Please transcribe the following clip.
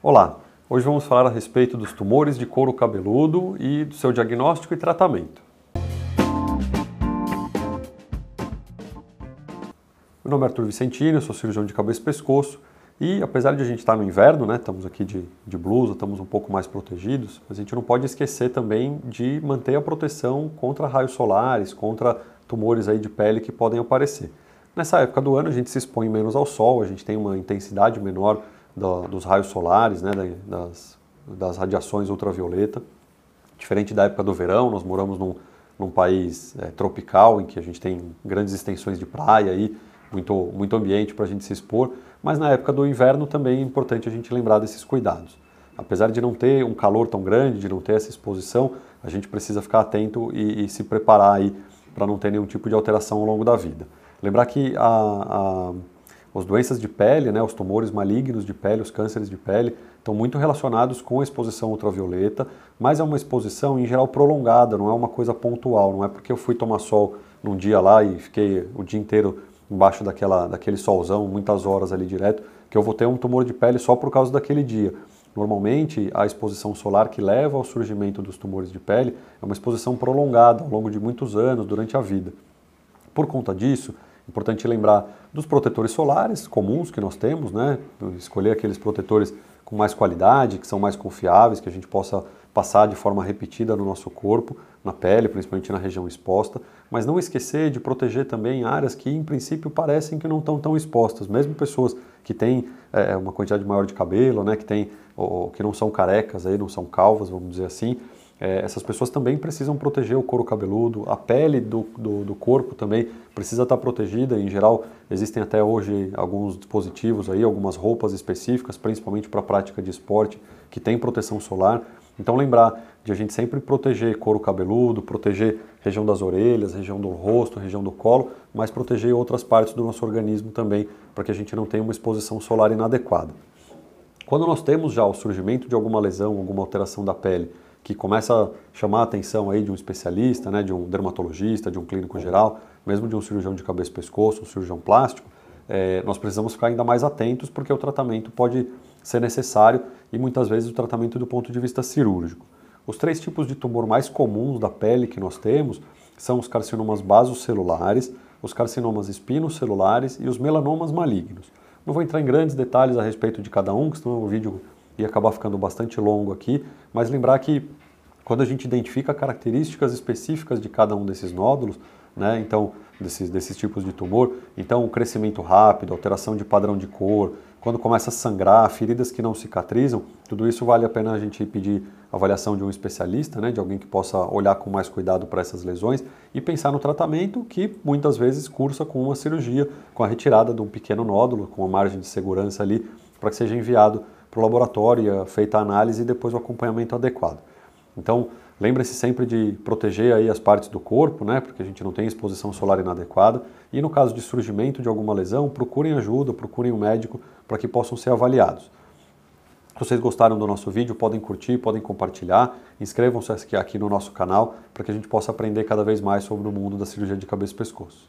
Olá, hoje vamos falar a respeito dos tumores de couro cabeludo e do seu diagnóstico e tratamento. Meu nome é Arthur Vicentino, sou cirurgião de cabeça e pescoço e apesar de a gente estar no inverno, né, estamos aqui de, de blusa, estamos um pouco mais protegidos, a gente não pode esquecer também de manter a proteção contra raios solares, contra tumores aí de pele que podem aparecer. Nessa época do ano a gente se expõe menos ao sol, a gente tem uma intensidade menor do, dos raios solares, né, das, das radiações ultravioleta. Diferente da época do verão, nós moramos num, num país é, tropical em que a gente tem grandes extensões de praia e muito, muito ambiente para a gente se expor, mas na época do inverno também é importante a gente lembrar desses cuidados. Apesar de não ter um calor tão grande, de não ter essa exposição, a gente precisa ficar atento e, e se preparar aí para não ter nenhum tipo de alteração ao longo da vida. Lembrar que a, a as doenças de pele, né, os tumores malignos de pele, os cânceres de pele, estão muito relacionados com a exposição ultravioleta, mas é uma exposição em geral prolongada, não é uma coisa pontual, não é porque eu fui tomar sol num dia lá e fiquei o dia inteiro embaixo daquela, daquele solzão, muitas horas ali direto, que eu vou ter um tumor de pele só por causa daquele dia. Normalmente, a exposição solar que leva ao surgimento dos tumores de pele é uma exposição prolongada ao longo de muitos anos, durante a vida. Por conta disso, Importante lembrar dos protetores solares comuns que nós temos, né? Escolher aqueles protetores com mais qualidade, que são mais confiáveis, que a gente possa passar de forma repetida no nosso corpo, na pele, principalmente na região exposta, mas não esquecer de proteger também áreas que em princípio parecem que não estão tão expostas, mesmo pessoas que têm é, uma quantidade maior de cabelo, né, que, tem, ou, que não são carecas, aí, não são calvas, vamos dizer assim, é, essas pessoas também precisam proteger o couro cabeludo, a pele do, do, do, corpo também precisa estar protegida. Em geral, existem até hoje alguns dispositivos aí, algumas roupas específicas, principalmente para prática de esporte, que tem proteção solar. Então lembrar de a gente sempre proteger couro cabeludo, proteger região das orelhas, região do rosto, região do colo, mas proteger outras partes do nosso organismo também, para que a gente não tenha uma exposição solar inadequada. Quando nós temos já o surgimento de alguma lesão, alguma alteração da pele, que começa a chamar a atenção aí de um especialista, né, de um dermatologista, de um clínico geral, mesmo de um cirurgião de cabeça e pescoço, um cirurgião plástico, é, nós precisamos ficar ainda mais atentos porque o tratamento pode ser necessário e muitas vezes o tratamento do ponto de vista cirúrgico. Os três tipos de tumor mais comuns da pele que nós temos são os carcinomas basocelulares, os carcinomas espinocelulares e os melanomas malignos. Não vou entrar em grandes detalhes a respeito de cada um, que senão o vídeo ia acabar ficando bastante longo aqui, mas lembrar que quando a gente identifica características específicas de cada um desses nódulos, né, então desses, desses tipos de tumor, então o crescimento rápido, alteração de padrão de cor, quando começa a sangrar, feridas que não cicatrizam, tudo isso vale a pena a gente pedir avaliação de um especialista, né, de alguém que possa olhar com mais cuidado para essas lesões e pensar no tratamento que muitas vezes cursa com uma cirurgia, com a retirada de um pequeno nódulo, com uma margem de segurança ali, para que seja enviado para o laboratório, feita a análise e depois o acompanhamento adequado. Então, lembre-se sempre de proteger aí as partes do corpo, né, porque a gente não tem exposição solar inadequada. E no caso de surgimento de alguma lesão, procurem ajuda, procurem um médico para que possam ser avaliados. Se vocês gostaram do nosso vídeo, podem curtir, podem compartilhar, inscrevam-se aqui no nosso canal para que a gente possa aprender cada vez mais sobre o mundo da cirurgia de cabeça e pescoço.